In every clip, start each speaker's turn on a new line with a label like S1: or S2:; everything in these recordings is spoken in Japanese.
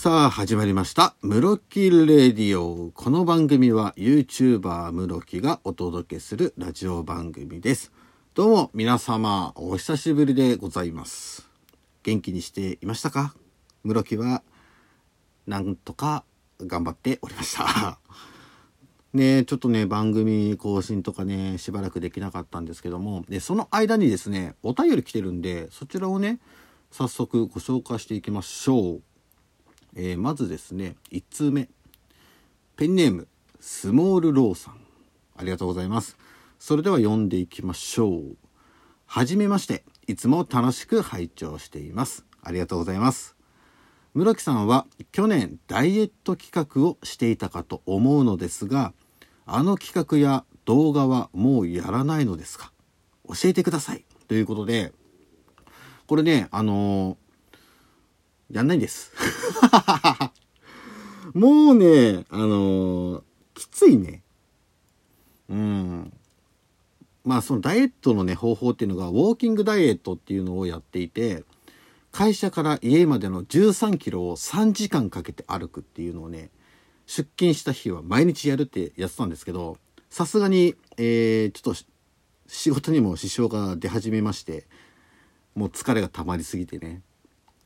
S1: さあ、始まりました。室木レディオ。この番組は YouTuber 室木がお届けするラジオ番組です。どうも皆様、お久しぶりでございます。元気にしていましたか？室木は、なんとか頑張っておりました。ねちょっとね、番組更新とかね、しばらくできなかったんですけども、で、その間にですね、お便り来てるんで、そちらをね、早速ご紹介していきましょう。えーまずですね1通目。ペンネームスモールローさん。ありがとうございます。それでは読んでいきましょう。はじめまして。いつも楽しく拝聴しています。ありがとうございます。室木さんは去年ダイエット企画をしていたかと思うのですがあの企画や動画はもうやらないのですか？教えてください。ということでこれねあのーやんないんです。もうね、あのーきついね。うん。まあそのダイエットのね、方法っていうのが、ウォーキングダイエットっていうのをやっていて、会社から家までの13キロを3時間かけて歩くっていうのをね、出勤した日は毎日やるってやってたんですけど、さすがに、えー、ちょっと仕事にも支障が出始めまして、もう疲れが溜まりすぎてね、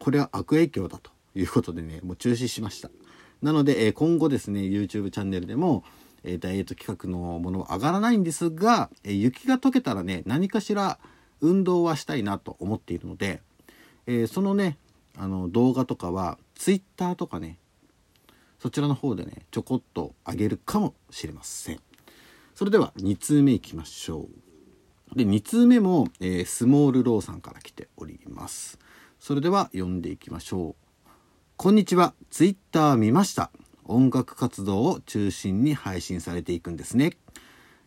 S1: これは悪影響だということでねもう中止しました。なので、え今後ですね YouTube チャンネルでも、えダイエット企画のものは上がらないんですが、え雪が溶けたらね何かしら運動はしたいなと思っているので、えそのねあの動画とかは Twitter とかねそちらの方でねちょこっと上げるかもしれません。それでは2通目いきましょう。で2通目も、えースモールローさんから来ております。それでは読んでいきましょう。こんにちは。ツイッター見ました。音楽活動を中心に配信されていくんですね。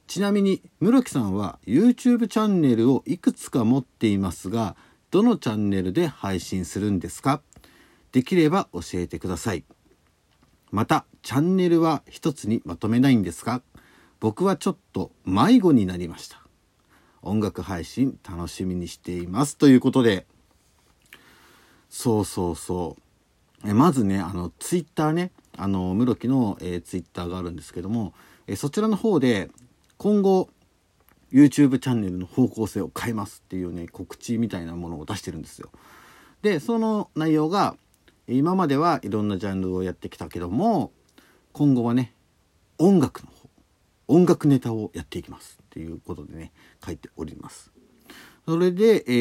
S1: ちなみに室木さんは YouTube チャンネルをいくつか持っていますがどのチャンネルで配信するんですか？できれば教えてください。またチャンネルは一つにまとめないんですか？僕はちょっと迷子になりました。音楽配信楽しみにしています。ということでそうそうそう。えまずねあのツイッターね。あの室木の、えーツイッターがあるんですけども、えーそちらの方で今後 YouTube チャンネルの方向性を変えますっていうね告知みたいなものを出してるんですよ。でその内容が今まではいろんなジャンルをやってきたけども今後はね音楽の方音楽ネタをやっていきますっていうことでね書いております。それで、え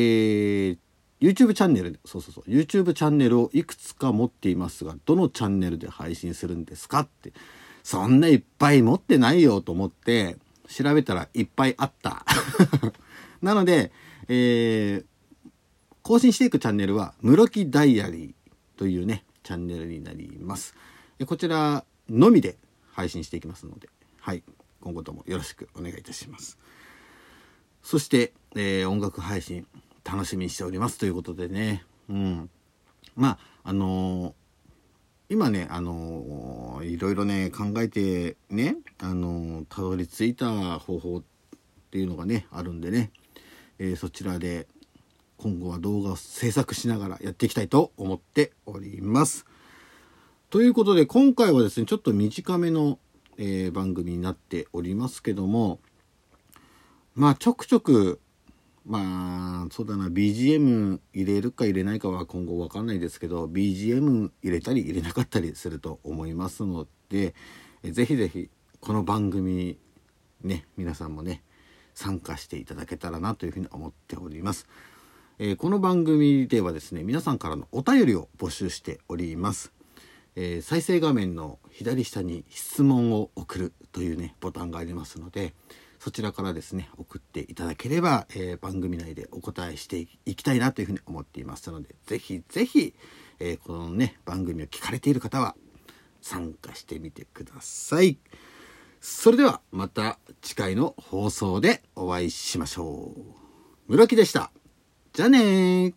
S1: ー YouTube チャンネルそうそうそう。YouTube チャンネルをいくつか持っていますがどのチャンネルで配信するんですかって。そんないっぱい持ってないよと思って調べたらいっぱいあった。なので、えー更新していくチャンネルは「室木ダイアリー」というねチャンネルになります。こちらのみで配信していきますのではい。今後ともよろしくお願いいたします。そして、えー音楽配信。楽しみにしておりますということでね。うん。まああのー今ねあのーいろいろね考えてねあのーたどり着いた方法っていうのがねあるんでね、えーそちらで今後は動画を制作しながらやっていきたいと思っております。ということで今回はですねちょっと短めの、え番組になっておりますけどもまあちょくちょくまあそうだな BGM 入れるか入れないかは今後わかんないですけど BGM 入れたり入れなかったりすると思いますのでぜひぜひこの番組ね皆さんもね参加していただけたらなというふうに思っております。えーこの番組ではですね皆さんからのお便りを募集しております、えー再生画面の左下に質問を送るというねボタンがありますのでそちらからですね送っていただければ、えー番組内でお答えしていきたいなというふうに思っています。のでぜひぜひ、えーこのね番組を聞かれている方は参加してみてください。それではまた次回の放送でお会いしましょう。室木でした。じゃあね